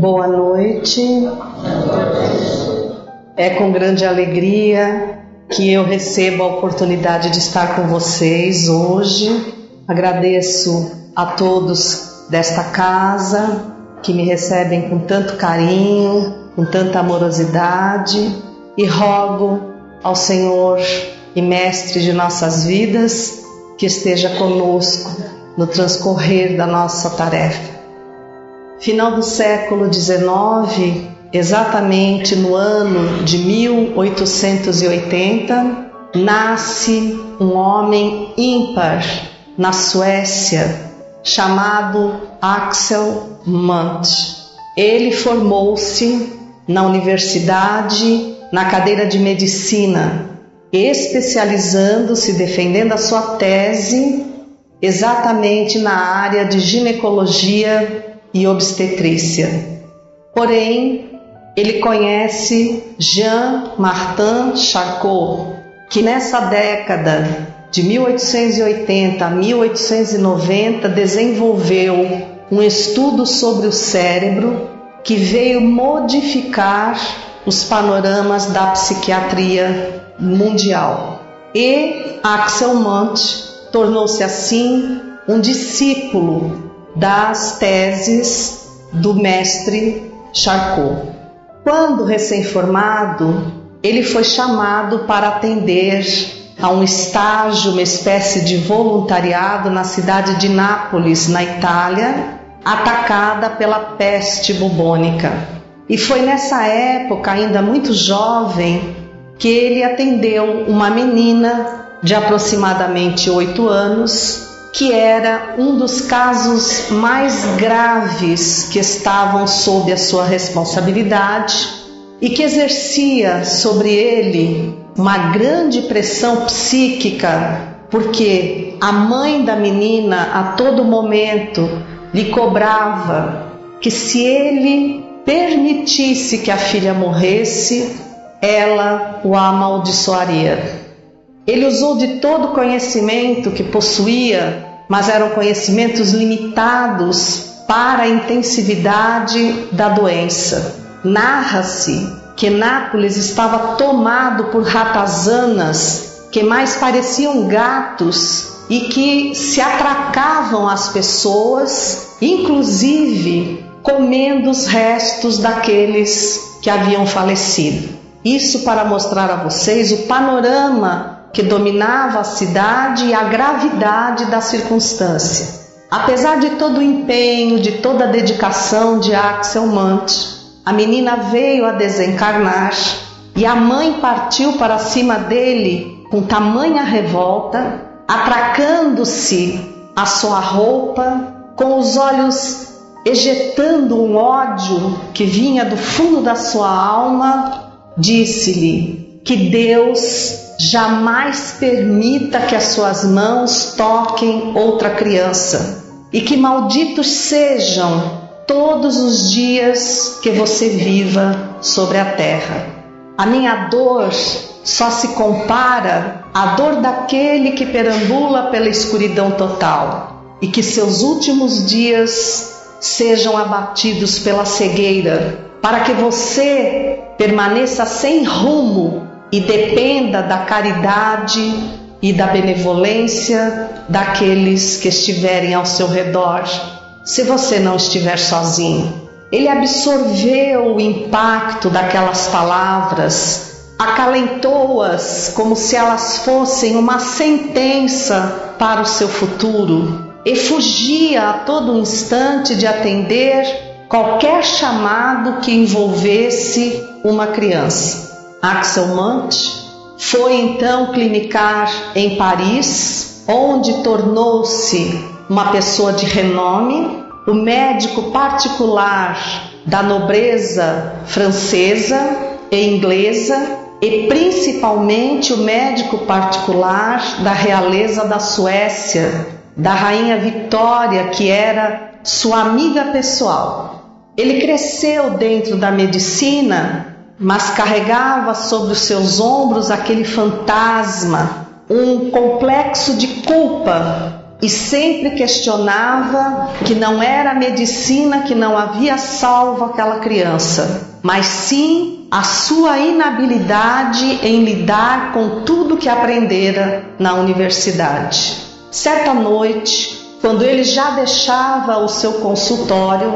Boa noite. É com grande alegria que eu recebo a oportunidade de estar com vocês hoje. Agradeço a todos desta casa que me recebem com tanto carinho, com tanta amorosidade e rogo ao Senhor e Mestre de nossas vidas que esteja conosco no transcorrer da nossa tarefa. Final do século XIX, exatamente no ano de 1880, nasce um homem ímpar na Suécia chamado Axel Munt. Ele formou-se na universidade na cadeira de medicina, especializando-se, defendendo a sua tese exatamente na área de ginecologia e obstetrícia. Porém, ele conhece Jean Martin Charcot, que nessa década de 1880 a 1890 desenvolveu um estudo sobre o cérebro que veio modificar os panoramas da psiquiatria mundial. E Axel Munt tornou-se assim um discípulo das teses do mestre Charcot. Quando recém-formado, ele foi chamado para atender a um estágio, uma espécie de voluntariado na cidade de Nápoles, na Itália, atacada pela peste bubônica. E foi nessa época, ainda muito jovem, que ele atendeu uma menina de aproximadamente oito anos, que era um dos casos mais graves que estavam sob a sua responsabilidade e que exercia sobre ele uma grande pressão psíquica, porque a mãe da menina a todo momento lhe cobrava que se ele permitisse que a filha morresse, ela o amaldiçoaria. Ele usou de todo o conhecimento que possuía, mas eram conhecimentos limitados para a intensividade da doença. Narra-se que Nápoles estava tomado por ratazanas que mais pareciam gatos e que se atracavam às pessoas, inclusive comendo os restos daqueles que haviam falecido. Isso para mostrar a vocês o panorama que dominava a cidade e a gravidade da circunstância. Apesar de todo o empenho, de toda a dedicação de Axel Mant, a menina veio a desencarnar e a mãe partiu para cima dele com tamanha revolta, atracando-se a sua roupa, com os olhos ejetando um ódio que vinha do fundo da sua alma, disse-lhe que Deus jamais permita que as suas mãos toquem outra criança e que malditos sejam todos os dias que você viva sobre a terra. A minha dor só se compara à dor daquele que perambula pela escuridão total e que seus últimos dias sejam abatidos pela cegueira, para que você permaneça sem rumo e dependa da caridade e da benevolência daqueles que estiverem ao seu redor se você não estiver sozinho. Ele absorveu o impacto daquelas palavras, acalentou-as como se elas fossem uma sentença para o seu futuro e fugia a todo instante de atender qualquer chamado que envolvesse uma criança. Axel Mant foi então clinicar em Paris, onde tornou-se uma pessoa de renome, o médico particular da nobreza francesa e inglesa e principalmente o médico particular da realeza da Suécia, da rainha Vitória, que era sua amiga pessoal. Ele cresceu dentro da medicina, mas carregava sobre os seus ombros aquele fantasma, um complexo de culpa e sempre questionava que não era a medicina que não havia salvo aquela criança, mas sim a sua inabilidade em lidar com tudo que aprendera na universidade. Certa noite, quando ele já deixava o seu consultório,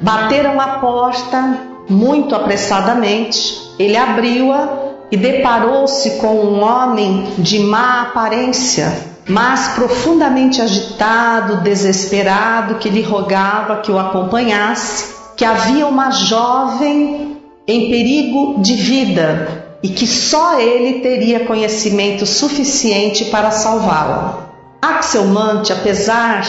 bateram a porta muito apressadamente. Ele abriu-a e deparou-se com um homem de má aparência, mas profundamente agitado, desesperado, que lhe rogava que o acompanhasse, que havia uma jovem em perigo de vida e que só ele teria conhecimento suficiente para salvá-la. Axel Mante, apesar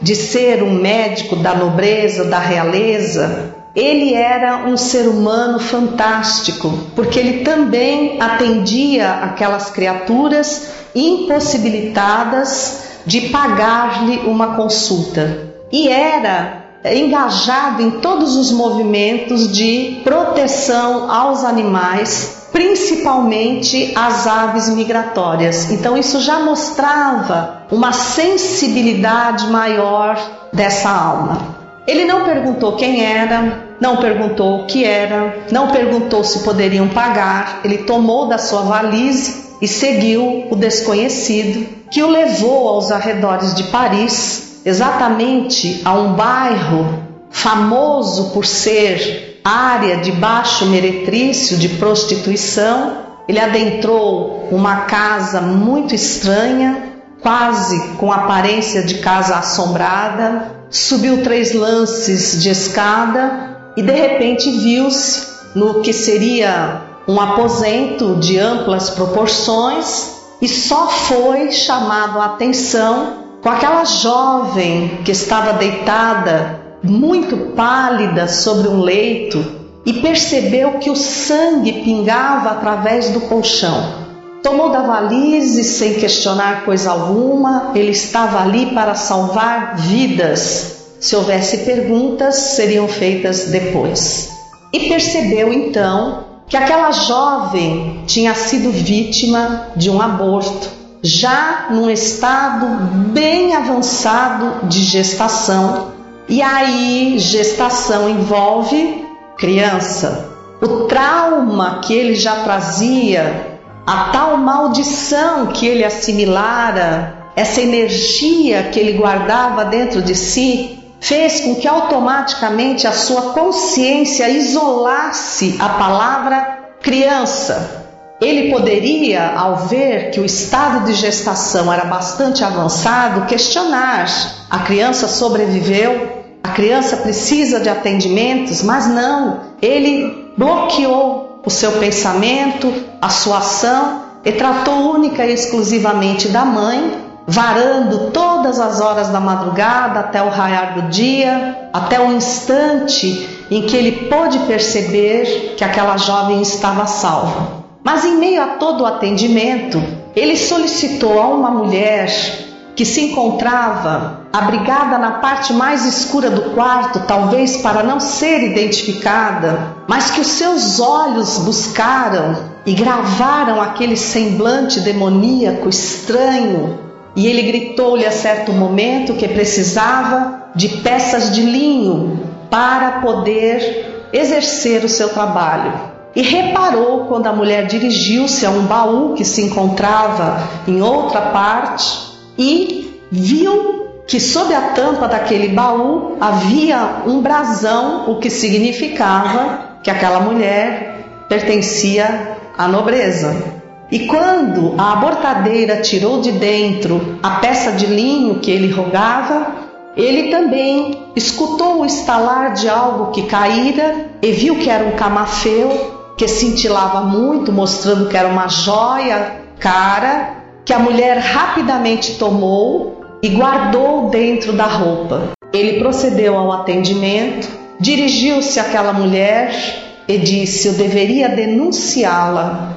de ser um médico da nobreza, da realeza, ele era um ser humano fantástico, porque ele também atendia aquelas criaturas impossibilitadas de pagar-lhe uma consulta. E era engajado em todos os movimentos de proteção aos animais, principalmente as aves migratórias. Então, isso já mostrava uma sensibilidade maior dessa alma. Ele não perguntou quem era, não perguntou o que era, não perguntou se poderiam pagar, ele tomou da sua valise e seguiu o desconhecido, que o levou aos arredores de Paris, exatamente a um bairro famoso por ser área de baixo meretrício de prostituição. Ele adentrou uma casa muito estranha, quase com aparência de casa assombrada, subiu três lances de escada e de repente viu-se no que seria um aposento de amplas proporções e só foi chamado a atenção com aquela jovem que estava deitada, muito pálida, sobre um leito e percebeu que o sangue pingava através do colchão. Tomou da valise sem questionar coisa alguma, ele estava ali para salvar vidas se houvesse perguntas, seriam feitas depois. E percebeu então que aquela jovem tinha sido vítima de um aborto, já num estado bem avançado de gestação. E aí, gestação envolve criança. O trauma que ele já trazia, a tal maldição que ele assimilara, essa energia que ele guardava dentro de si, fez com que automaticamente a sua consciência isolasse a palavra criança. Ele poderia, ao ver que o estado de gestação era bastante avançado, questionar: a criança sobreviveu? A criança precisa de atendimentos? Mas não, ele bloqueou o seu pensamento, a sua ação e tratou única e exclusivamente da mãe varando todas as horas da madrugada até o raiar do dia, até o instante em que ele pôde perceber que aquela jovem estava salva. Mas em meio a todo o atendimento, ele solicitou a uma mulher que se encontrava abrigada na parte mais escura do quarto, talvez para não ser identificada, mas que os seus olhos buscaram e gravaram aquele semblante demoníaco estranho e ele gritou-lhe a certo momento que precisava de peças de linho para poder exercer o seu trabalho. E reparou quando a mulher dirigiu-se a um baú que se encontrava em outra parte e viu que sob a tampa daquele baú havia um brasão, o que significava que aquela mulher pertencia à nobreza. E quando a abortadeira tirou de dentro a peça de linho que ele rogava, ele também escutou o estalar de algo que caíra e viu que era um camafeu que cintilava muito, mostrando que era uma joia cara que a mulher rapidamente tomou e guardou dentro da roupa. Ele procedeu ao atendimento, dirigiu-se àquela mulher e disse: Eu deveria denunciá-la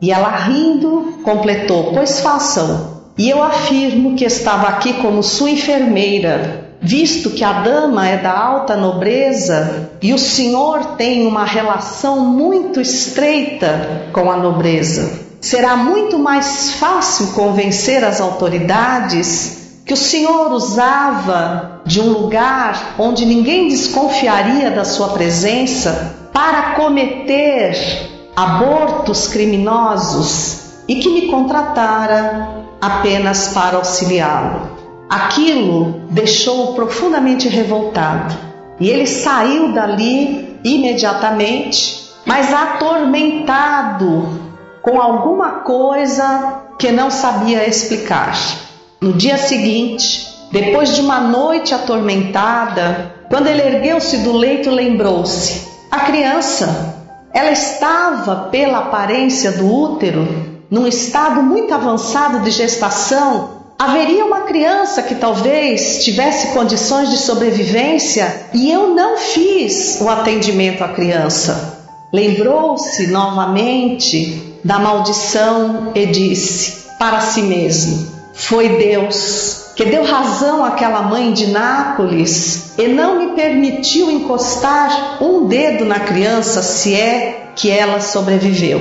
e ela rindo completou: Pois façam. E eu afirmo que estava aqui como sua enfermeira, visto que a dama é da alta nobreza e o senhor tem uma relação muito estreita com a nobreza. Será muito mais fácil convencer as autoridades que o Senhor usava de um lugar onde ninguém desconfiaria da sua presença para cometer abortos criminosos e que me contratara apenas para auxiliá-lo. Aquilo deixou-o profundamente revoltado e ele saiu dali imediatamente, mas atormentado com alguma coisa que não sabia explicar. No dia seguinte, depois de uma noite atormentada, quando ele ergueu-se do leito, lembrou-se: a criança, ela estava, pela aparência do útero, num estado muito avançado de gestação. Haveria uma criança que talvez tivesse condições de sobrevivência e eu não fiz o atendimento à criança. Lembrou-se novamente da maldição e disse para si mesmo: Foi Deus que deu razão àquela mãe de Nápoles e não me permitiu encostar um dedo na criança, se é que ela sobreviveu.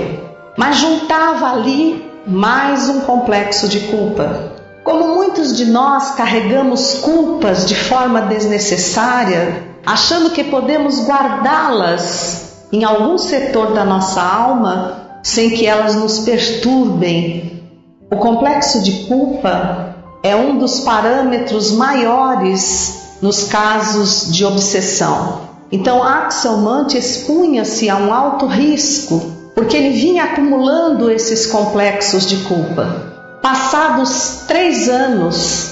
Mas juntava ali mais um complexo de culpa. Como muitos de nós carregamos culpas de forma desnecessária, achando que podemos guardá-las em algum setor da nossa alma sem que elas nos perturbem. O complexo de culpa é um dos parâmetros maiores nos casos de obsessão. Então, Axel Mant expunha-se a um alto risco, porque ele vinha acumulando esses complexos de culpa. Passados três anos,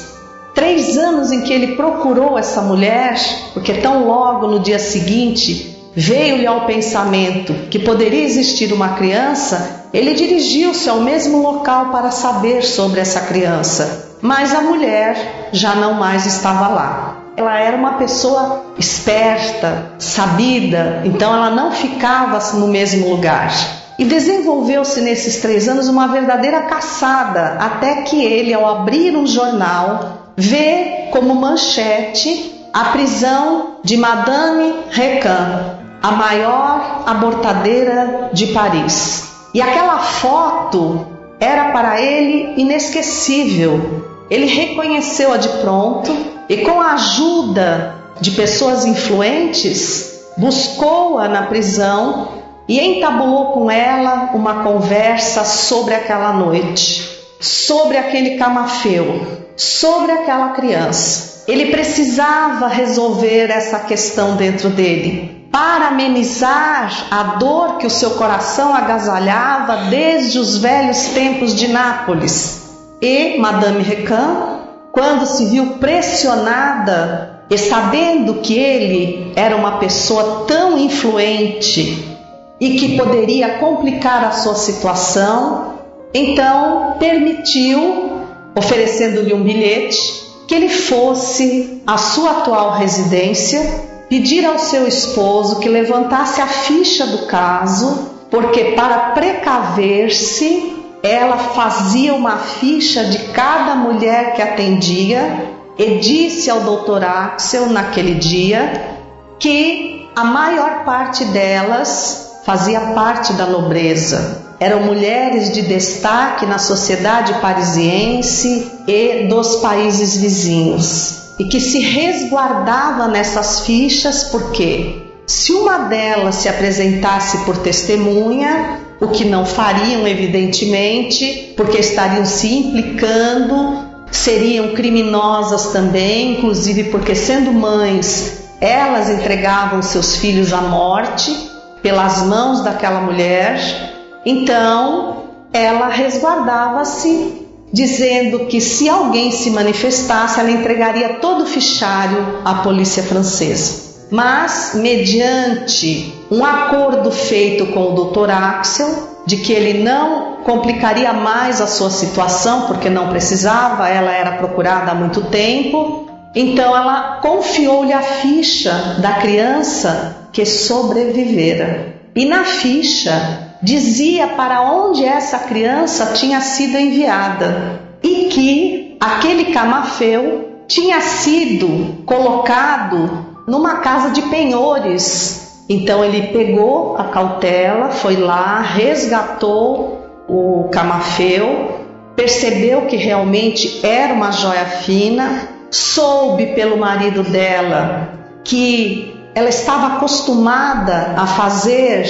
três anos em que ele procurou essa mulher, porque tão logo no dia seguinte veio-lhe ao pensamento que poderia existir uma criança, ele dirigiu-se ao mesmo local para saber sobre essa criança mas a mulher já não mais estava lá. Ela era uma pessoa esperta, sabida, então ela não ficava no mesmo lugar. E desenvolveu-se nesses três anos uma verdadeira caçada, até que ele, ao abrir um jornal, vê como manchete a prisão de Madame Recan, a maior abortadeira de Paris. E aquela foto era para ele inesquecível, ele reconheceu-a de pronto e, com a ajuda de pessoas influentes, buscou-a na prisão e entabulou com ela uma conversa sobre aquela noite, sobre aquele camafeu, sobre aquela criança. Ele precisava resolver essa questão dentro dele para amenizar a dor que o seu coração agasalhava desde os velhos tempos de Nápoles. E Madame Recan, quando se viu pressionada e sabendo que ele era uma pessoa tão influente e que poderia complicar a sua situação, então permitiu, oferecendo-lhe um bilhete, que ele fosse à sua atual residência pedir ao seu esposo que levantasse a ficha do caso, porque para precaver-se ela fazia uma ficha de cada mulher que atendia e disse ao doutor Axel naquele dia que a maior parte delas fazia parte da nobreza. Eram mulheres de destaque na sociedade parisiense e dos países vizinhos. E que se resguardava nessas fichas porque se uma delas se apresentasse por testemunha, o que não fariam, evidentemente, porque estariam se implicando, seriam criminosas também, inclusive porque, sendo mães, elas entregavam seus filhos à morte pelas mãos daquela mulher. Então, ela resguardava-se, dizendo que se alguém se manifestasse, ela entregaria todo o fichário à polícia francesa mas mediante um acordo feito com o Dr. Axel de que ele não complicaria mais a sua situação, porque não precisava, ela era procurada há muito tempo. Então ela confiou-lhe a ficha da criança que sobrevivera. E na ficha dizia para onde essa criança tinha sido enviada e que aquele camafeu tinha sido colocado numa casa de penhores. Então ele pegou a cautela, foi lá, resgatou o camafeu percebeu que realmente era uma joia fina, soube pelo marido dela que ela estava acostumada a fazer,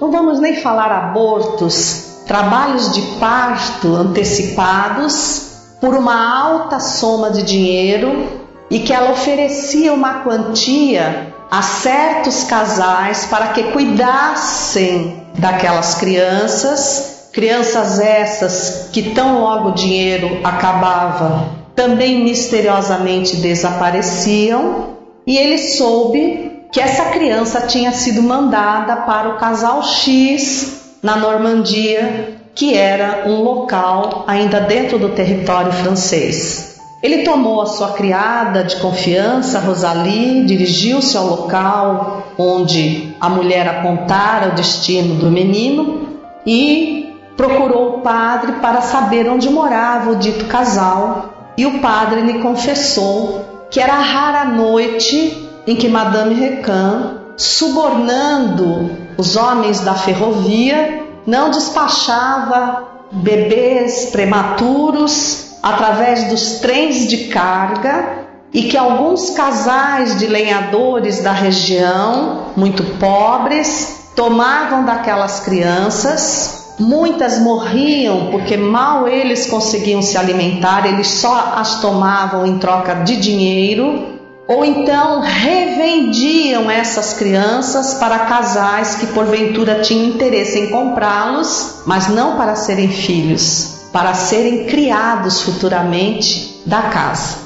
não vamos nem falar abortos, trabalhos de parto antecipados por uma alta soma de dinheiro e que ela oferecia uma quantia a certos casais para que cuidassem daquelas crianças, crianças essas que tão logo o dinheiro acabava, também misteriosamente desapareciam, e ele soube que essa criança tinha sido mandada para o casal X na Normandia, que era um local ainda dentro do território francês. Ele tomou a sua criada de confiança, Rosalie, dirigiu-se ao local onde a mulher apontara o destino do menino e procurou o padre para saber onde morava o dito casal. E o padre lhe confessou que era rara noite em que Madame Recan, subornando os homens da ferrovia, não despachava bebês prematuros através dos trens de carga e que alguns casais de lenhadores da região, muito pobres, tomavam daquelas crianças. Muitas morriam porque mal eles conseguiam se alimentar, eles só as tomavam em troca de dinheiro, ou então revendiam essas crianças para casais que porventura tinham interesse em comprá-los, mas não para serem filhos para serem criados futuramente da casa.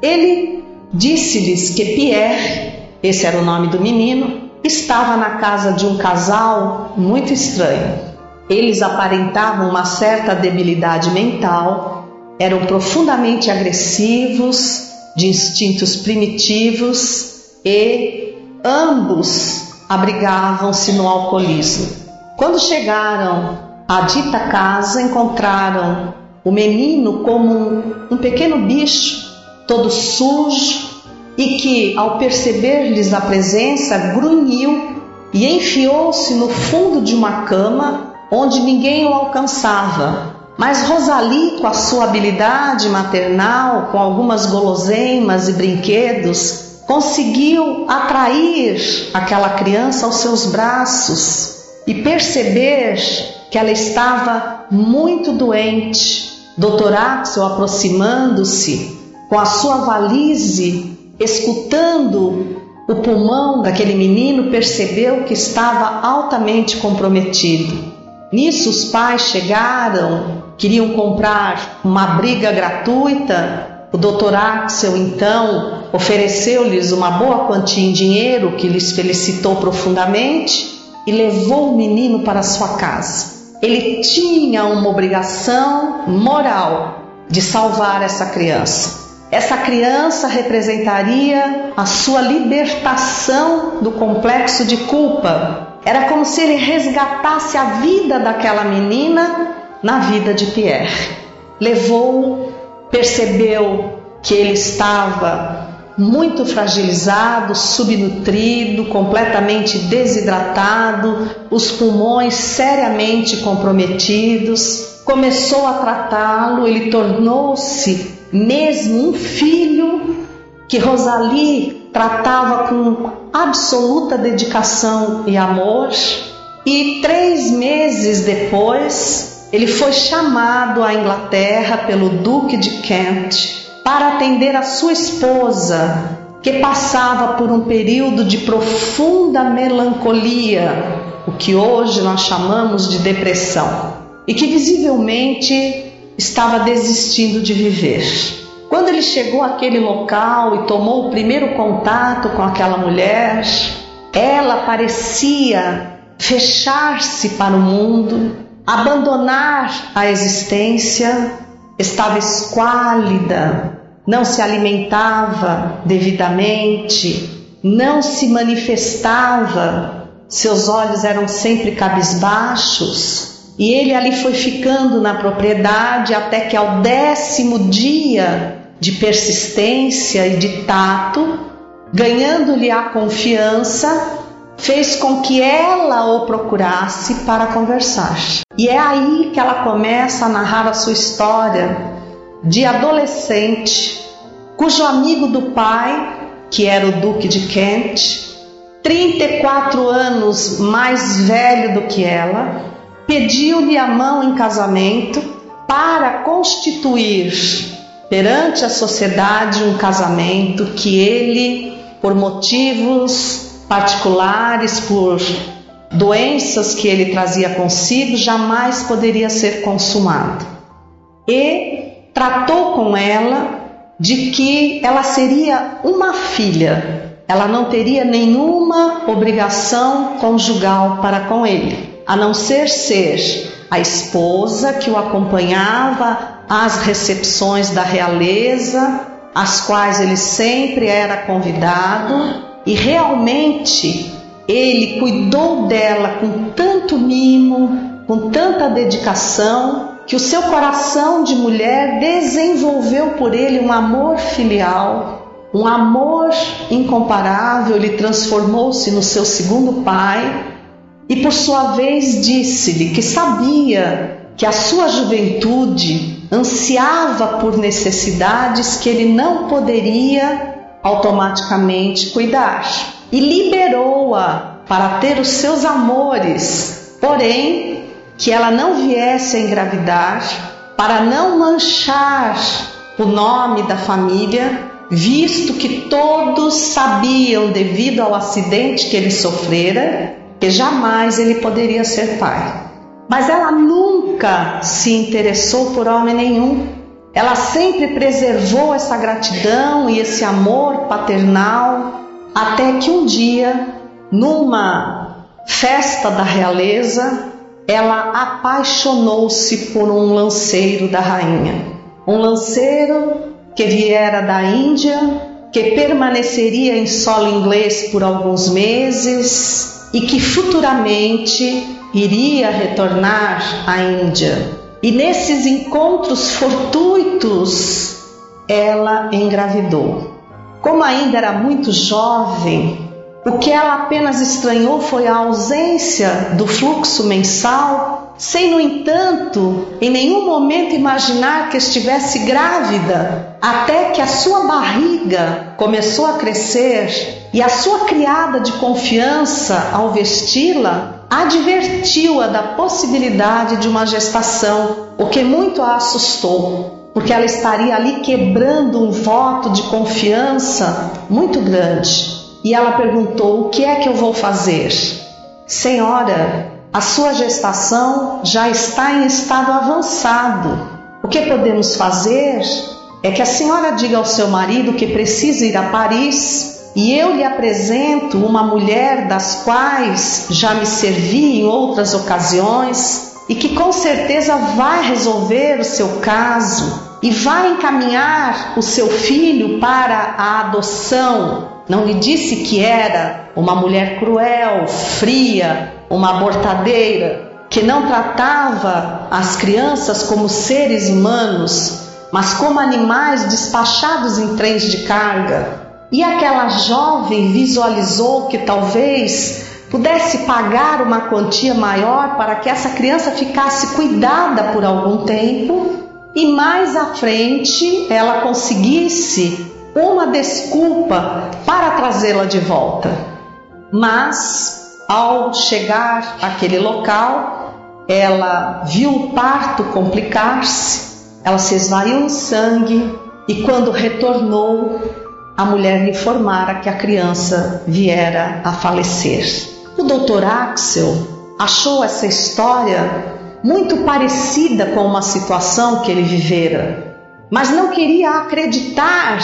Ele disse-lhes que Pierre, esse era o nome do menino, estava na casa de um casal muito estranho. Eles aparentavam uma certa debilidade mental, eram profundamente agressivos, de instintos primitivos e ambos abrigavam-se no alcoolismo. Quando chegaram a dita casa encontraram o menino como um, um pequeno bicho, todo sujo, e que, ao perceber-lhes a presença, grunhiu e enfiou-se no fundo de uma cama onde ninguém o alcançava. Mas Rosalie, com a sua habilidade maternal, com algumas guloseimas e brinquedos, conseguiu atrair aquela criança aos seus braços e perceber que ela estava muito doente. Dr. Axel, aproximando-se com a sua valise, escutando o pulmão daquele menino, percebeu que estava altamente comprometido. Nisso, os pais chegaram, queriam comprar uma briga gratuita. O Dr. Axel, então, ofereceu-lhes uma boa quantia em dinheiro, que lhes felicitou profundamente, e levou o menino para sua casa ele tinha uma obrigação moral de salvar essa criança. Essa criança representaria a sua libertação do complexo de culpa. Era como se ele resgatasse a vida daquela menina na vida de Pierre. Levou, percebeu que ele estava muito fragilizado, subnutrido, completamente desidratado, os pulmões seriamente comprometidos. Começou a tratá-lo, ele tornou-se mesmo um filho que Rosalie tratava com absoluta dedicação e amor. E três meses depois, ele foi chamado à Inglaterra pelo Duque de Kent para atender a sua esposa, que passava por um período de profunda melancolia, o que hoje nós chamamos de depressão, e que visivelmente estava desistindo de viver. Quando ele chegou àquele local e tomou o primeiro contato com aquela mulher, ela parecia fechar-se para o mundo, abandonar a existência estava esquálida, não se alimentava devidamente, não se manifestava, seus olhos eram sempre cabisbaixos. E ele ali foi ficando na propriedade até que, ao décimo dia de persistência e de tato, ganhando-lhe a confiança, fez com que ela o procurasse para conversar. E é aí que ela começa a narrar a sua história de adolescente, cujo amigo do pai, que era o Duque de Kent, 34 anos mais velho do que ela, pediu-lhe a mão em casamento para constituir perante a sociedade um casamento que ele, por motivos particulares, por doenças que ele trazia consigo, jamais poderia ser consumado. E tratou com ela de que ela seria uma filha ela não teria nenhuma obrigação conjugal para com ele, a não ser ser a esposa que o acompanhava às recepções da realeza, às quais ele sempre era convidado, e realmente ele cuidou dela com tanto mimo, com tanta dedicação, que o seu coração de mulher desenvolveu por ele um amor filial um amor incomparável, ele transformou-se no seu segundo pai e, por sua vez, disse-lhe que sabia que a sua juventude ansiava por necessidades que ele não poderia automaticamente cuidar e liberou-a para ter os seus amores, porém que ela não viesse a engravidar para não manchar o nome da família visto que todos sabiam, devido ao acidente que ele sofrera, que jamais ele poderia ser pai. Mas ela nunca se interessou por homem nenhum. Ela sempre preservou essa gratidão e esse amor paternal, até que um dia, numa festa da realeza, ela apaixonou-se por um lanceiro da rainha. Um lanceiro que viera da Índia, que permaneceria em solo inglês por alguns meses e que futuramente iria retornar à Índia. E nesses encontros fortuitos, ela engravidou. Como ainda era muito jovem, o que ela apenas estranhou foi a ausência do fluxo mensal, sem, no entanto, em nenhum momento imaginar que estivesse grávida, até que a sua barriga começou a crescer e a sua criada de confiança, ao vesti-la, advertiu-a da possibilidade de uma gestação, o que muito a assustou, porque ela estaria ali quebrando um voto de confiança muito grande. E ela perguntou: O que é que eu vou fazer? Senhora, a sua gestação já está em estado avançado. O que podemos fazer é que a senhora diga ao seu marido que precisa ir a Paris e eu lhe apresento uma mulher das quais já me servi em outras ocasiões e que com certeza vai resolver o seu caso e vai encaminhar o seu filho para a adoção não lhe disse que era uma mulher cruel, fria, uma abortadeira, que não tratava as crianças como seres humanos, mas como animais despachados em trens de carga. E aquela jovem visualizou que talvez pudesse pagar uma quantia maior para que essa criança ficasse cuidada por algum tempo e mais à frente ela conseguisse uma desculpa para trazê-la de volta. Mas, ao chegar àquele local, ela viu o parto complicar-se, ela se esvaiu em sangue e, quando retornou, a mulher lhe informara que a criança viera a falecer. O doutor Axel achou essa história muito parecida com uma situação que ele vivera, mas não queria acreditar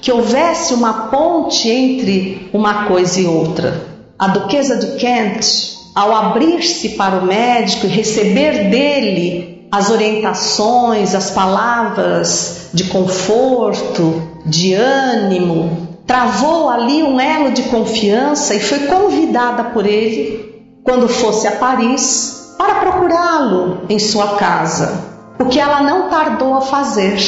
que houvesse uma ponte entre uma coisa e outra. A duquesa de Kent, ao abrir-se para o médico e receber dele as orientações, as palavras de conforto, de ânimo, travou ali um elo de confiança e foi convidada por ele, quando fosse a Paris, para procurá-lo em sua casa, o que ela não tardou a fazer.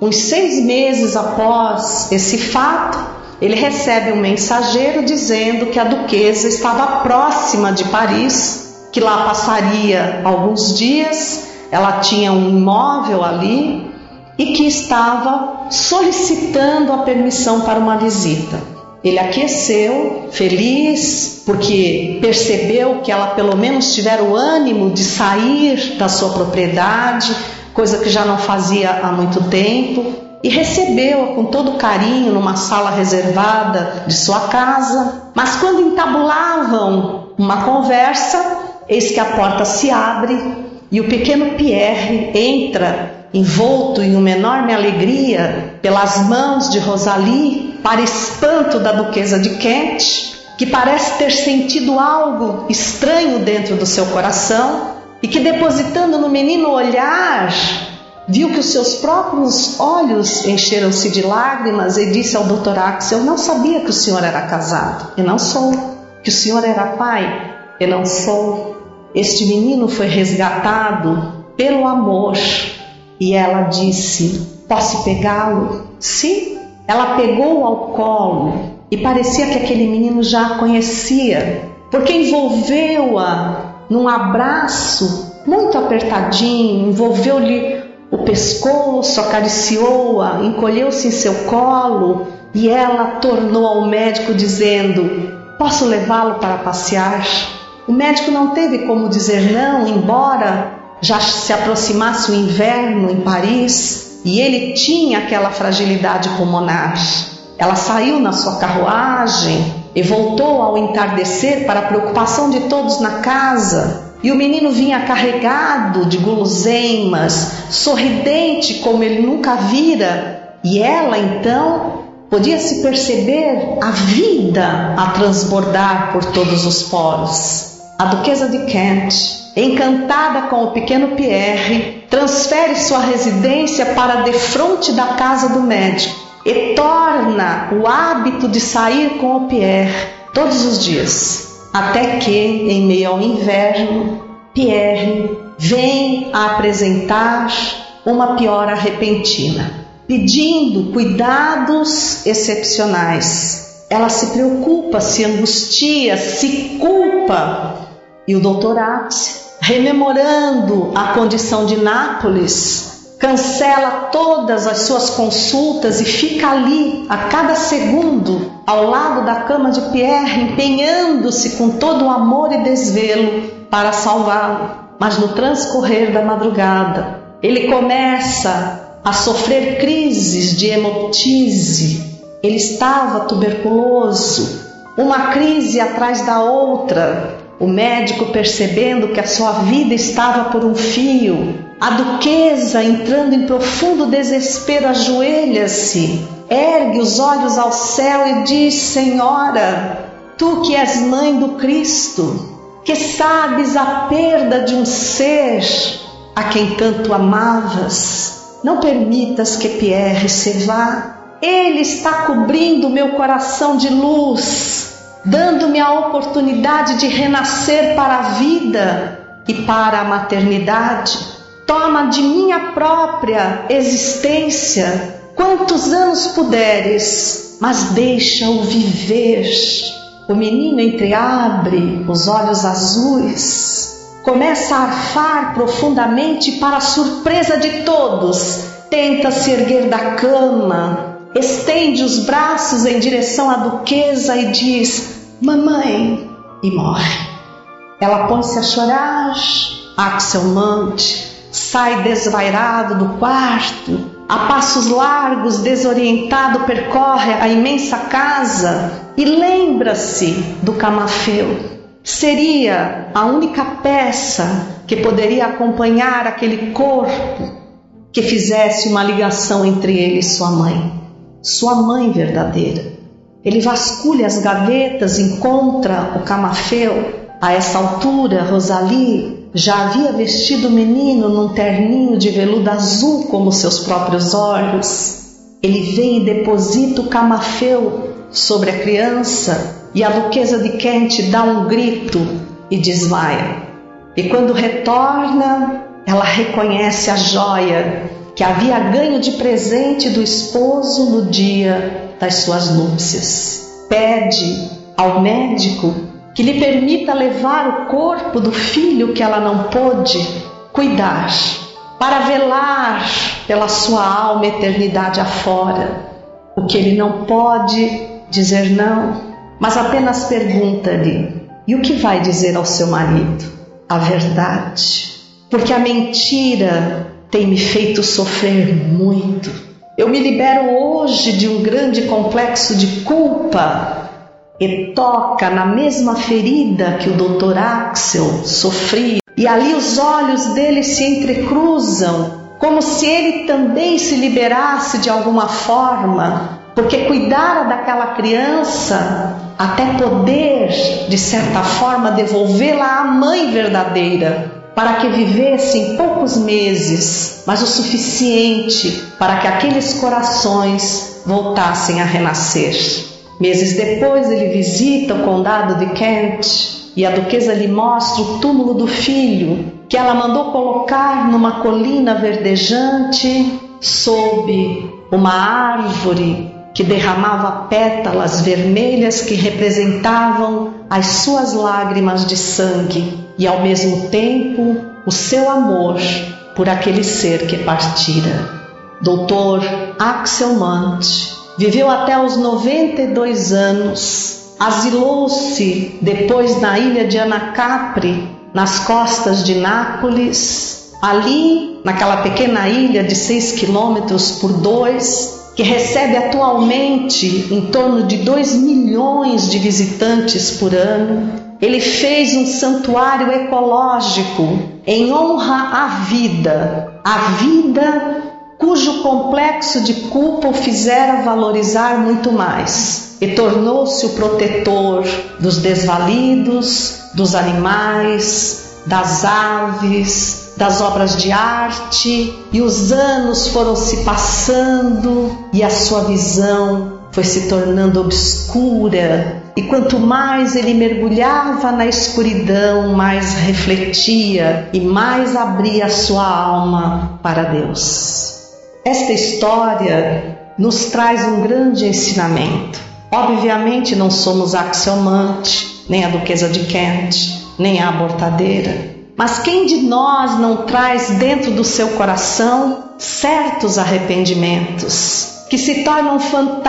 Uns seis meses após esse fato, ele recebe um mensageiro dizendo que a duquesa estava próxima de Paris, que lá passaria alguns dias, ela tinha um imóvel ali e que estava solicitando a permissão para uma visita. Ele aqueceu, feliz, porque percebeu que ela pelo menos tivera o ânimo de sair da sua propriedade, coisa que já não fazia há muito tempo, e recebeu-a com todo carinho numa sala reservada de sua casa. Mas quando entabulavam uma conversa, eis que a porta se abre e o pequeno Pierre entra envolto em uma enorme alegria pelas mãos de Rosalie, para espanto da duquesa de Kent, que parece ter sentido algo estranho dentro do seu coração e que depositando no menino olhar, viu que os seus próprios olhos encheram-se de lágrimas e disse ao Dr. Axel: Eu não sabia que o senhor era casado, e não sou, que o senhor era pai, e não sou. Este menino foi resgatado pelo amor e ela disse: Posso pegá-lo? Sim. Ela pegou ao colo e parecia que aquele menino já a conhecia, porque envolveu-a num abraço muito apertadinho, envolveu-lhe o pescoço, acariciou-a, encolheu-se em seu colo e ela tornou ao médico dizendo: Posso levá-lo para passear? O médico não teve como dizer não, embora já se aproximasse o inverno em Paris e ele tinha aquela fragilidade pulmonar. Ela saiu na sua carruagem e voltou ao entardecer para a preocupação de todos na casa. E o menino vinha carregado de guloseimas, sorridente como ele nunca vira, e ela então podia se perceber a vida a transbordar por todos os poros. A duquesa de Kent encantada com o pequeno Pierre, transfere sua residência para defronte da casa do médico e torna o hábito de sair com o Pierre todos os dias, até que, em meio ao inverno, Pierre vem a apresentar uma piora repentina, pedindo cuidados excepcionais. Ela se preocupa, se angustia, se culpa. E o doutor Axe rememorando a condição de Nápoles, cancela todas as suas consultas e fica ali a cada segundo ao lado da cama de Pierre, empenhando-se com todo o amor e desvelo para salvá-lo. Mas no transcorrer da madrugada, ele começa a sofrer crises de hemoptise. Ele estava tuberculoso, uma crise atrás da outra, o médico, percebendo que a sua vida estava por um fio, a duquesa, entrando em profundo desespero, ajoelha-se, ergue os olhos ao céu e diz: Senhora, tu que és mãe do Cristo, que sabes a perda de um ser a quem tanto amavas, não permitas que Pierre se vá. Ele está cobrindo meu coração de luz dando-me a oportunidade de renascer para a vida e para a maternidade. Toma de minha própria existência quantos anos puderes, mas deixa-o viver. O menino entreabre os olhos azuis, começa a arfar profundamente para a surpresa de todos. Tenta se erguer da cama, estende os braços em direção à duquesa e diz: Mamãe! E morre. Ela põe-se a chorar, Axel Mante sai desvairado do quarto, a passos largos, desorientado, percorre a imensa casa e lembra-se do camafeu. Seria a única peça que poderia acompanhar aquele corpo que fizesse uma ligação entre ele e sua mãe, sua mãe verdadeira. Ele vasculha as gavetas, encontra o camafeu. A essa altura, Rosalie já havia vestido o menino num terninho de veludo azul como seus próprios olhos. Ele vem e deposita o camafeu sobre a criança e a duquesa de Kent dá um grito e desmaia. E quando retorna, ela reconhece a joia que havia ganho de presente do esposo no dia das suas núpcias. Pede ao médico que lhe permita levar o corpo do filho que ela não pôde cuidar, para velar pela sua alma eternidade afora. O que ele não pode dizer não, mas apenas pergunta-lhe: e o que vai dizer ao seu marido? A verdade. Porque a mentira tem me feito sofrer muito. Eu me libero hoje de um grande complexo de culpa e toca na mesma ferida que o Dr. Axel sofria. E ali os olhos dele se entrecruzam, como se ele também se liberasse de alguma forma, porque cuidara daquela criança até poder, de certa forma, devolvê-la à mãe verdadeira, para que vivesse em poucos meses, mas o suficiente para que aqueles corações voltassem a renascer. Meses depois, ele visita o condado de Kent e a duquesa lhe mostra o túmulo do filho, que ela mandou colocar numa colina verdejante sob uma árvore que derramava pétalas vermelhas que representavam as suas lágrimas de sangue e ao mesmo tempo o seu amor por aquele ser que partira. Doutor Axel Mant viveu até os 92 anos, asilou-se depois na ilha de Anacapri, nas costas de Nápoles, ali naquela pequena ilha de 6 quilômetros por 2, que recebe atualmente em torno de 2 milhões de visitantes por ano. Ele fez um santuário ecológico em honra à vida, a vida cujo complexo de culpa o fizera valorizar muito mais, e tornou-se o protetor dos desvalidos, dos animais, das aves, das obras de arte. E os anos foram se passando e a sua visão foi se tornando obscura. E quanto mais ele mergulhava na escuridão, mais refletia e mais abria sua alma para Deus. Esta história nos traz um grande ensinamento. Obviamente não somos Axelmante, nem a Duquesa de Kent, nem a abortadeira, mas quem de nós não traz dentro do seu coração certos arrependimentos que se tornam fantasmas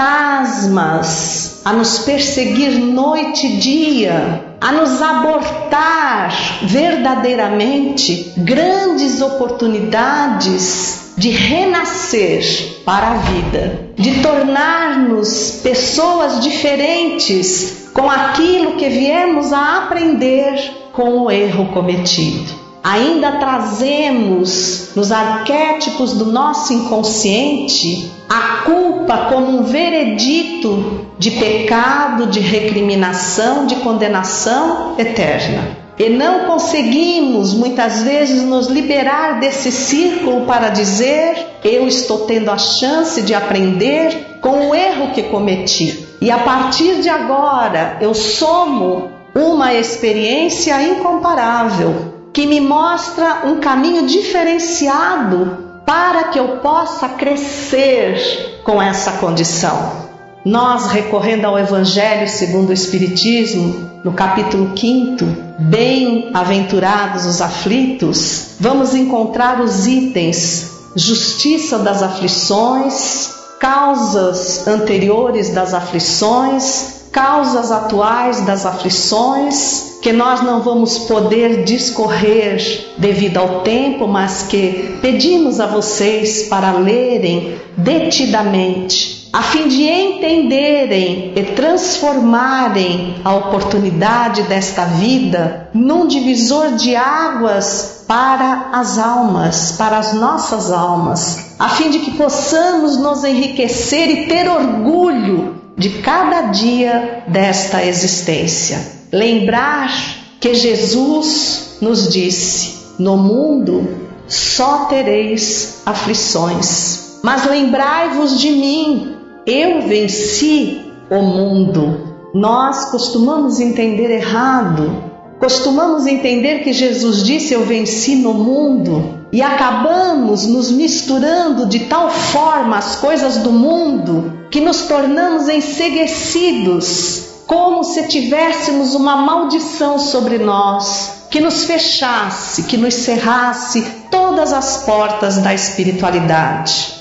a nos perseguir noite e dia, a nos abortar verdadeiramente grandes oportunidades de renascer para a vida, de tornar-nos pessoas diferentes com aquilo que viemos a aprender com o erro cometido. Ainda trazemos nos arquétipos do nosso inconsciente a culpa como um veredito de pecado, de recriminação, de condenação eterna. E não conseguimos muitas vezes nos liberar desse círculo para dizer: eu estou tendo a chance de aprender com o erro que cometi. E a partir de agora eu somo uma experiência incomparável que me mostra um caminho diferenciado para que eu possa crescer com essa condição. Nós, recorrendo ao Evangelho segundo o Espiritismo, no capítulo 5, Bem-aventurados os aflitos, vamos encontrar os itens justiça das aflições, causas anteriores das aflições, causas atuais das aflições que nós não vamos poder discorrer devido ao tempo, mas que pedimos a vocês para lerem detidamente, a fim de entenderem e transformarem a oportunidade desta vida num divisor de águas para as almas, para as nossas almas, a fim de que possamos nos enriquecer e ter orgulho de cada dia desta existência. Lembrar que Jesus nos disse: No mundo só tereis aflições, mas lembrai-vos de mim, eu venci o mundo. Nós costumamos entender errado, costumamos entender que Jesus disse: Eu venci no mundo, e acabamos nos misturando de tal forma as coisas do mundo que nos tornamos enseguecidos como se tivéssemos uma maldição sobre nós, que nos fechasse, que nos cerrasse todas as portas da espiritualidade.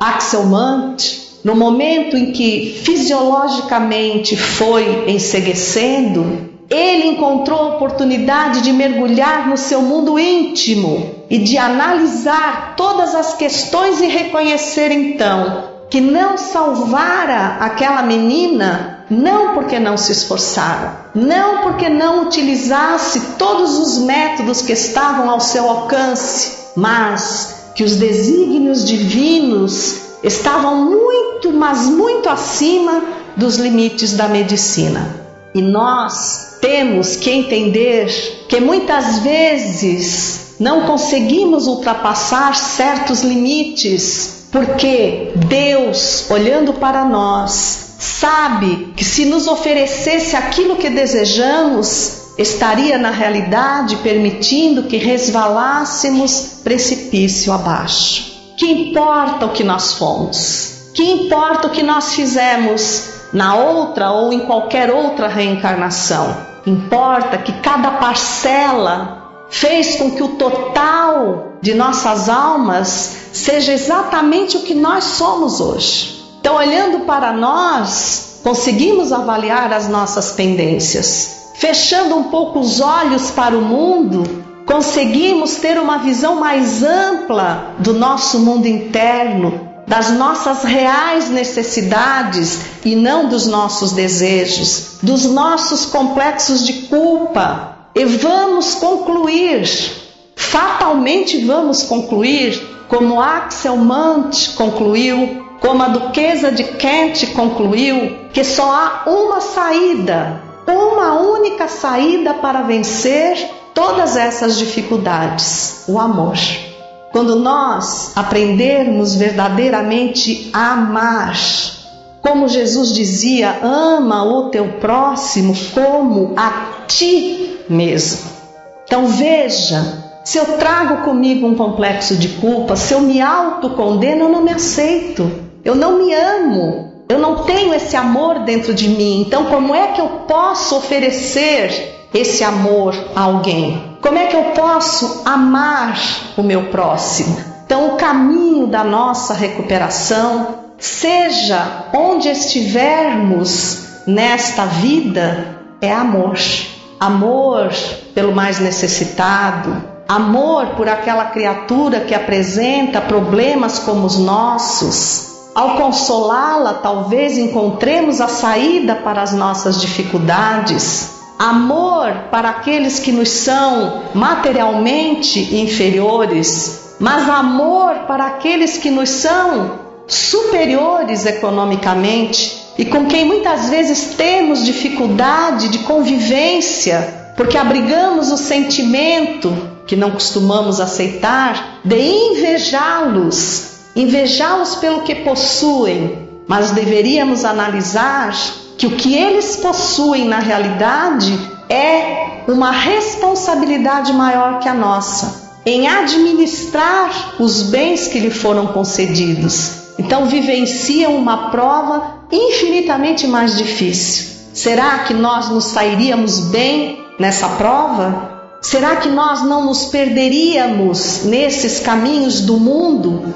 Axel Mant, no momento em que fisiologicamente foi enseguecendo, ele encontrou a oportunidade de mergulhar no seu mundo íntimo e de analisar todas as questões e reconhecer então que não salvara aquela menina não porque não se esforçara, não porque não utilizasse todos os métodos que estavam ao seu alcance, mas que os desígnios divinos estavam muito, mas muito acima dos limites da medicina. E nós temos que entender que muitas vezes não conseguimos ultrapassar certos limites porque Deus, olhando para nós, sabe que se nos oferecesse aquilo que desejamos, estaria na realidade permitindo que resvalássemos precipício abaixo. Que importa o que nós fomos? Que importa o que nós fizemos na outra ou em qualquer outra reencarnação? Importa que cada parcela fez com que o total de nossas almas seja exatamente o que nós somos hoje. Então, olhando para nós, conseguimos avaliar as nossas pendências. Fechando um pouco os olhos para o mundo, conseguimos ter uma visão mais ampla do nosso mundo interno, das nossas reais necessidades e não dos nossos desejos, dos nossos complexos de culpa, e vamos concluir, fatalmente vamos concluir, como Axel Mant concluiu, como a Duquesa de Kent concluiu, que só há uma saída, uma única saída para vencer todas essas dificuldades: o amor. Quando nós aprendermos verdadeiramente a amar, como Jesus dizia, ama o teu próximo como a ti mesmo. Então veja, se eu trago comigo um complexo de culpa, se eu me autocondeno, eu não me aceito, eu não me amo, eu não tenho esse amor dentro de mim. Então, como é que eu posso oferecer esse amor a alguém? Como é que eu posso amar o meu próximo? Então, o caminho da nossa recuperação, seja onde estivermos nesta vida, é amor amor pelo mais necessitado, amor por aquela criatura que apresenta problemas como os nossos. Ao consolá-la, talvez encontremos a saída para as nossas dificuldades. Amor para aqueles que nos são materialmente inferiores, mas amor para aqueles que nos são superiores economicamente e com quem muitas vezes temos dificuldade de convivência, porque abrigamos o sentimento que não costumamos aceitar de invejá-los, invejá-los pelo que possuem, mas deveríamos analisar que o que eles possuem na realidade é uma responsabilidade maior que a nossa em administrar os bens que lhe foram concedidos então vivenciam uma prova infinitamente mais difícil. Será que nós nos sairíamos bem nessa prova? Será que nós não nos perderíamos nesses caminhos do mundo?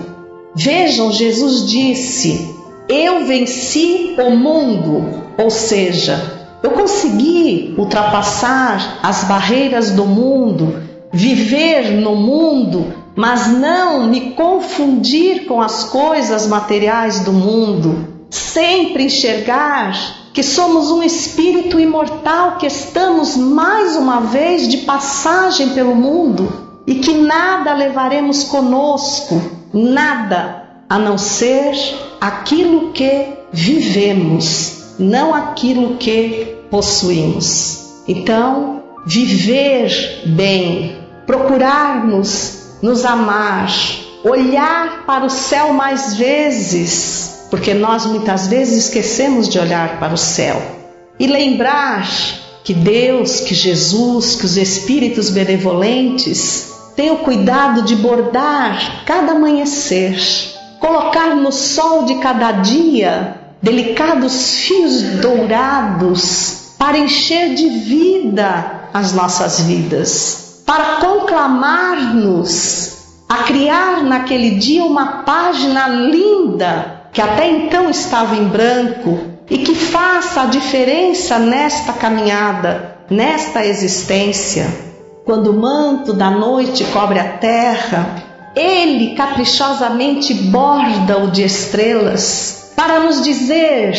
Vejam, Jesus disse: Eu venci o mundo, ou seja, eu consegui ultrapassar as barreiras do mundo, viver no mundo mas não me confundir com as coisas materiais do mundo, sempre enxergar que somos um espírito imortal que estamos mais uma vez de passagem pelo mundo e que nada levaremos conosco, nada a não ser aquilo que vivemos, não aquilo que possuímos. Então, viver bem, procurarmos nos amar, olhar para o céu mais vezes, porque nós muitas vezes esquecemos de olhar para o céu, e lembrar que Deus, que Jesus, que os espíritos benevolentes têm o cuidado de bordar cada amanhecer, colocar no sol de cada dia delicados fios dourados para encher de vida as nossas vidas, para conclamar-nos a criar naquele dia uma página linda que até então estava em branco e que faça a diferença nesta caminhada, nesta existência. Quando o manto da noite cobre a terra, ele caprichosamente borda-o de estrelas para nos dizer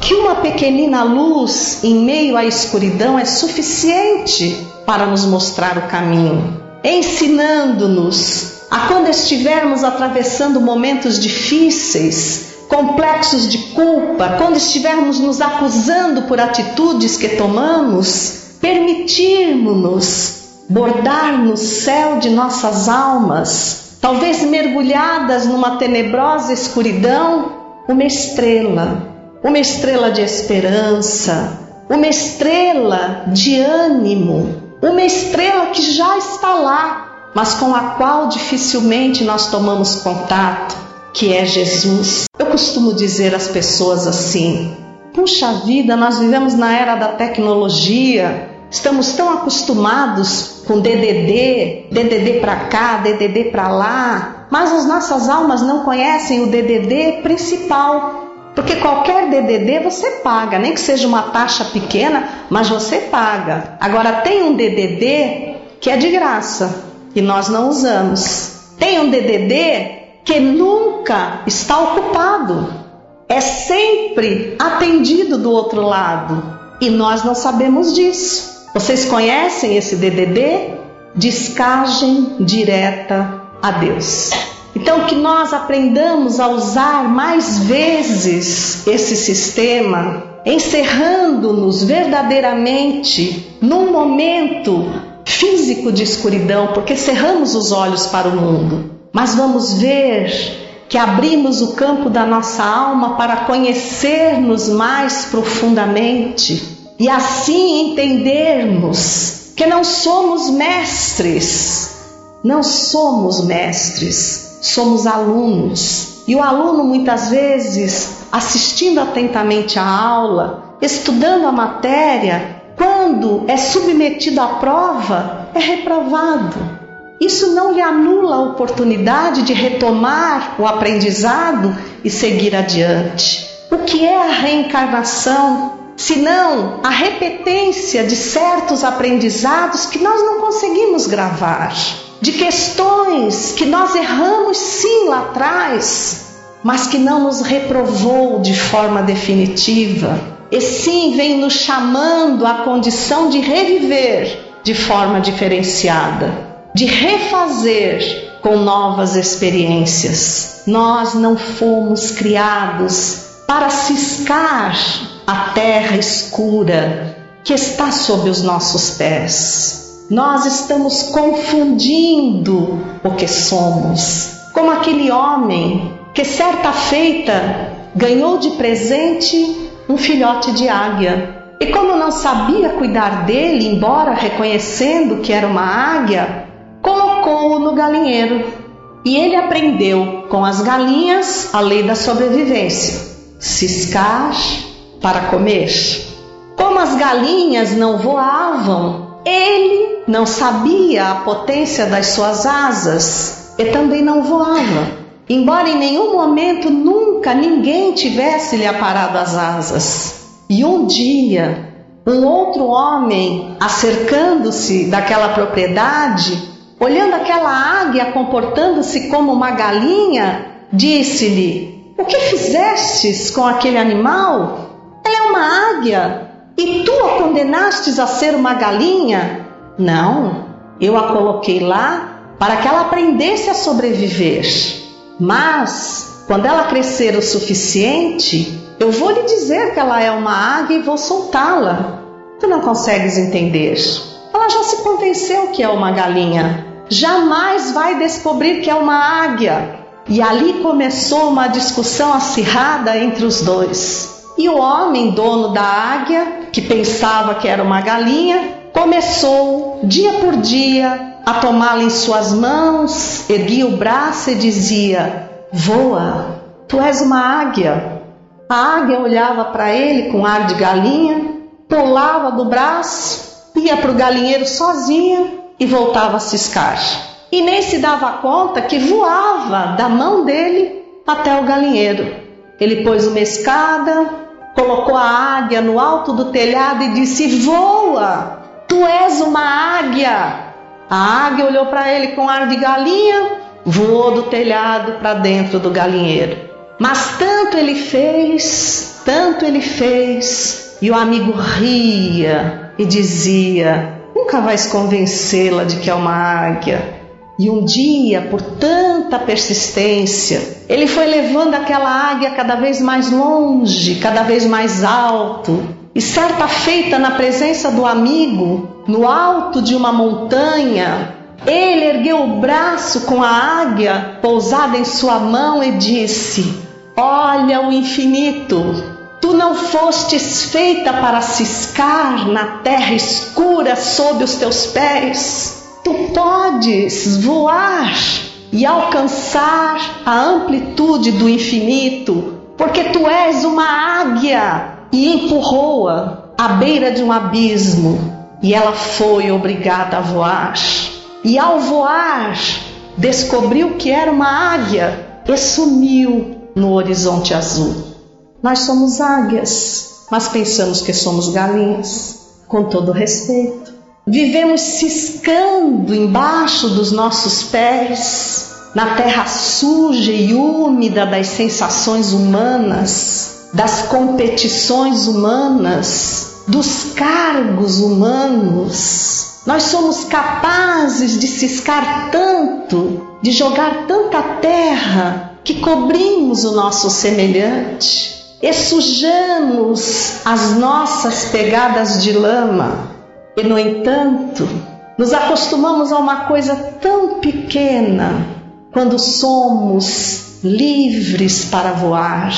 que uma pequenina luz em meio à escuridão é suficiente para nos mostrar o caminho, ensinando-nos a quando estivermos atravessando momentos difíceis, complexos de culpa, quando estivermos nos acusando por atitudes que tomamos, permitirmos-nos bordar no céu de nossas almas, talvez mergulhadas numa tenebrosa escuridão, uma estrela, uma estrela de esperança, uma estrela de ânimo, uma estrela que já está lá mas com a qual dificilmente nós tomamos contato, que é Jesus. Eu costumo dizer às pessoas assim: puxa vida, nós vivemos na era da tecnologia, estamos tão acostumados com DDD, DDD para cá, DDD para lá, mas as nossas almas não conhecem o DDD principal. Porque qualquer DDD você paga, nem que seja uma taxa pequena, mas você paga. Agora tem um DDD que é de graça, e nós não usamos. Tem um DDD que nunca está ocupado, é sempre atendido do outro lado e nós não sabemos disso. Vocês conhecem esse DDD? Descagem direta a Deus. Então, que nós aprendamos a usar mais vezes esse sistema, encerrando-nos verdadeiramente num momento físico de escuridão, porque cerramos os olhos para o mundo, mas vamos ver que abrimos o campo da nossa alma para conhecer-nos mais profundamente e assim entendermos que não somos mestres, não somos mestres, somos alunos. E o aluno muitas vezes assistindo atentamente à aula, estudando a matéria, quando é submetido à prova, é reprovado. Isso não lhe anula a oportunidade de retomar o aprendizado e seguir adiante. O que é a reencarnação? Senão a repetência de certos aprendizados que nós não conseguimos gravar, de questões que nós erramos sim lá atrás, mas que não nos reprovou de forma definitiva e sim vem nos chamando à condição de reviver de forma diferenciada, de refazer com novas experiências. Nós não fomos criados para ciscar a terra escura que está sob os nossos pés. Nós estamos confundindo o que somos, como aquele homem que certa feita ganhou de presente um filhote de águia. E como não sabia cuidar dele, embora reconhecendo que era uma águia, colocou-o no galinheiro. E ele aprendeu com as galinhas a lei da sobrevivência: ciscar para comer. Como as galinhas não voavam, ele não sabia a potência das suas asas e também não voava embora em nenhum momento nunca ninguém tivesse lhe aparado as asas. E um dia, um outro homem, acercando-se daquela propriedade, olhando aquela águia comportando-se como uma galinha, disse-lhe: O que fizestes com aquele animal? Ela é uma águia e tu a condenastes a ser uma galinha? Não, eu a coloquei lá para que ela aprendesse a sobreviver. Mas, quando ela crescer o suficiente, eu vou lhe dizer que ela é uma águia e vou soltá-la. Tu não consegues entender. Ela já se convenceu que é uma galinha. Jamais vai descobrir que é uma águia. E ali começou uma discussão acirrada entre os dois. E o homem, dono da águia, que pensava que era uma galinha, começou, dia por dia, a tomá-la em suas mãos, erguia o braço e dizia: Voa, tu és uma águia. A águia olhava para ele com ar de galinha, pulava do braço, ia para o galinheiro sozinha e voltava a ciscar. E nem se dava conta que voava da mão dele até o galinheiro. Ele pôs uma escada, colocou a águia no alto do telhado e disse: Voa, tu és uma águia. A águia olhou para ele com ar de galinha, voou do telhado para dentro do galinheiro. Mas tanto ele fez, tanto ele fez, e o amigo ria e dizia: Nunca vais convencê-la de que é uma águia. E um dia, por tanta persistência, ele foi levando aquela águia cada vez mais longe, cada vez mais alto. E certa feita, na presença do amigo, no alto de uma montanha, ele ergueu o braço com a águia pousada em sua mão e disse: Olha o infinito. Tu não fostes feita para ciscar na terra escura sob os teus pés tu podes voar e alcançar a amplitude do infinito, porque tu és uma águia. E empurrou-a à beira de um abismo, e ela foi obrigada a voar. E ao voar, descobriu que era uma águia e sumiu no horizonte azul. Nós somos águias, mas pensamos que somos galinhas, com todo respeito. Vivemos ciscando embaixo dos nossos pés, na terra suja e úmida das sensações humanas, das competições humanas, dos cargos humanos. Nós somos capazes de ciscar tanto, de jogar tanta terra, que cobrimos o nosso semelhante e sujamos as nossas pegadas de lama. E, no entanto, nos acostumamos a uma coisa tão pequena quando somos livres para voar,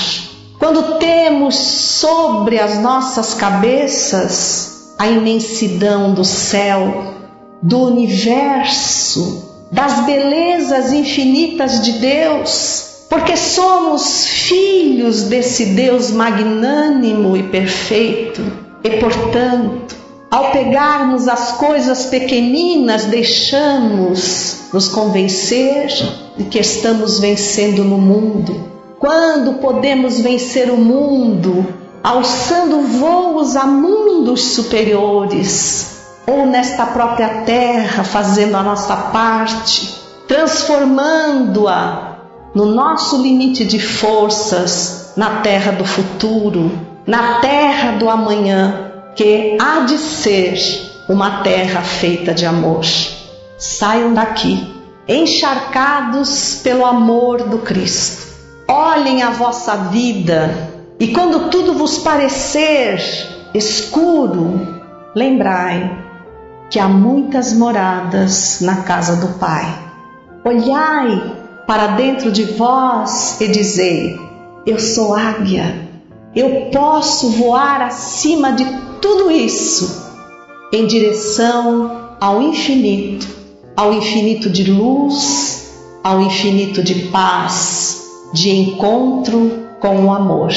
quando temos sobre as nossas cabeças a imensidão do céu, do universo, das belezas infinitas de Deus, porque somos filhos desse Deus magnânimo e perfeito, e portanto ao pegarmos as coisas pequeninas, deixamos nos convencer de que estamos vencendo no mundo. Quando podemos vencer o mundo, alçando voos a mundos superiores, ou nesta própria terra, fazendo a nossa parte, transformando-a no nosso limite de forças, na terra do futuro, na terra do amanhã que há de ser uma terra feita de amor. Saiam daqui, encharcados pelo amor do Cristo. Olhem a vossa vida e quando tudo vos parecer escuro, lembrai que há muitas moradas na casa do Pai. Olhai para dentro de vós e dizei: Eu sou águia, eu posso voar acima de tudo isso em direção ao infinito, ao infinito de luz, ao infinito de paz, de encontro com o amor,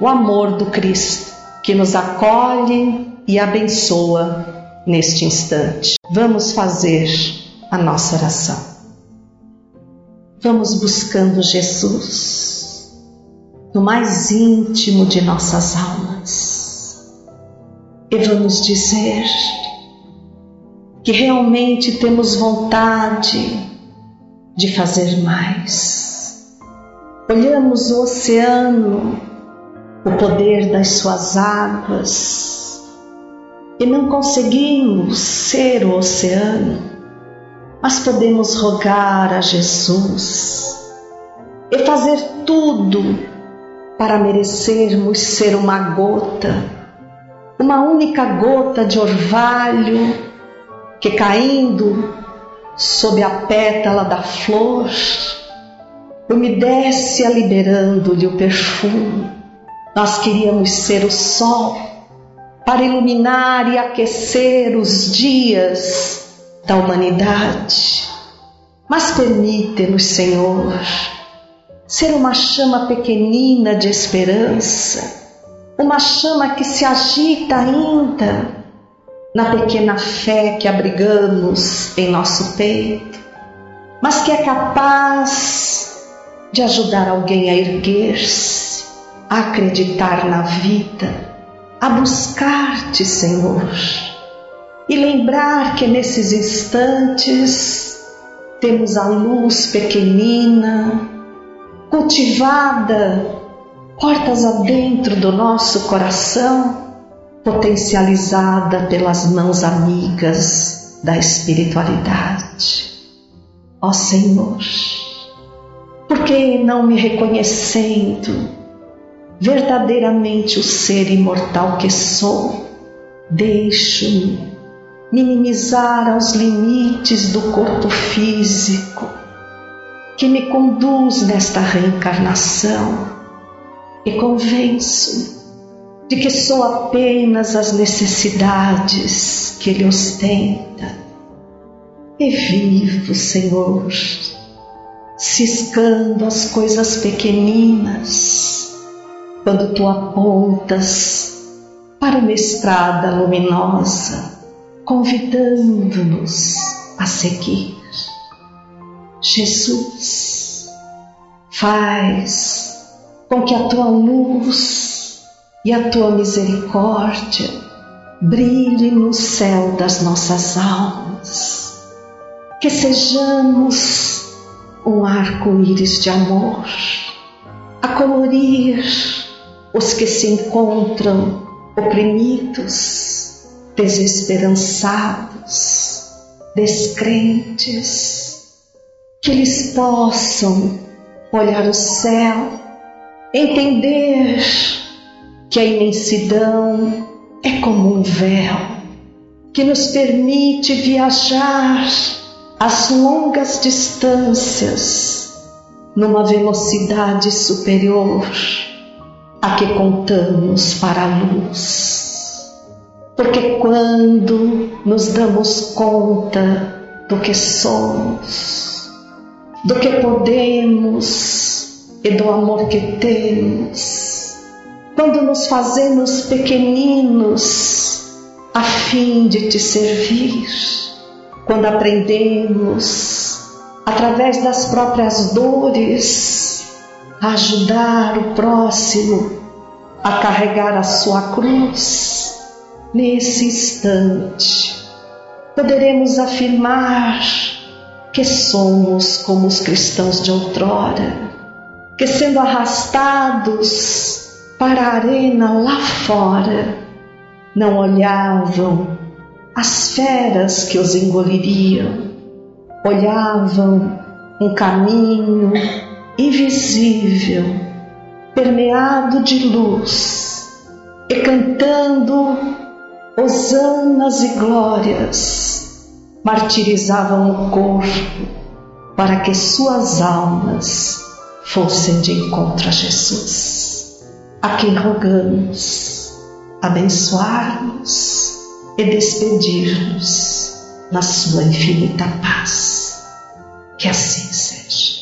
o amor do Cristo que nos acolhe e abençoa neste instante. Vamos fazer a nossa oração. Vamos buscando Jesus no mais íntimo de nossas almas e vamos dizer que realmente temos vontade de fazer mais. Olhamos o oceano, o poder das suas águas, e não conseguimos ser o oceano, mas podemos rogar a Jesus e fazer tudo para merecermos ser uma gota uma única gota de orvalho que caindo sob a pétala da flor umedece a liberando-lhe o perfume. Nós queríamos ser o sol para iluminar e aquecer os dias da humanidade. Mas permite-nos, Senhor, ser uma chama pequenina de esperança, uma chama que se agita ainda na pequena fé que abrigamos em nosso peito, mas que é capaz de ajudar alguém a erguer-se, a acreditar na vida, a buscar-te, Senhor, e lembrar que nesses instantes temos a luz pequenina, cultivada, portas adentro do nosso coração potencializada pelas mãos amigas da espiritualidade. Ó Senhor, porque não me reconhecendo verdadeiramente o ser imortal que sou, deixo-me minimizar aos limites do corpo físico que me conduz nesta reencarnação e convenço-me de que sou apenas as necessidades que Ele ostenta. E vivo, Senhor, ciscando as coisas pequeninas, quando Tu apontas para uma estrada luminosa, convidando-nos a seguir. Jesus, faz com que a Tua luz e a tua misericórdia brilhe no céu das nossas almas. Que sejamos um arco-íris de amor a colorir os que se encontram oprimidos, desesperançados, descrentes, que eles possam olhar o céu, entender que a imensidão é como um véu que nos permite viajar as longas distâncias numa velocidade superior a que contamos para a luz. Porque quando nos damos conta do que somos, do que podemos e do amor que temos, quando nos fazemos pequeninos a fim de te servir, quando aprendemos, através das próprias dores, a ajudar o próximo a carregar a sua cruz, nesse instante, poderemos afirmar que somos como os cristãos de outrora, que sendo arrastados para a arena lá fora, não olhavam as feras que os engoliriam, olhavam um caminho invisível, permeado de luz, e cantando hosanas e glórias, martirizavam o corpo para que suas almas fossem de encontro a Jesus a quem rogamos abençoar-nos e despedir-nos na sua infinita paz. Que assim seja.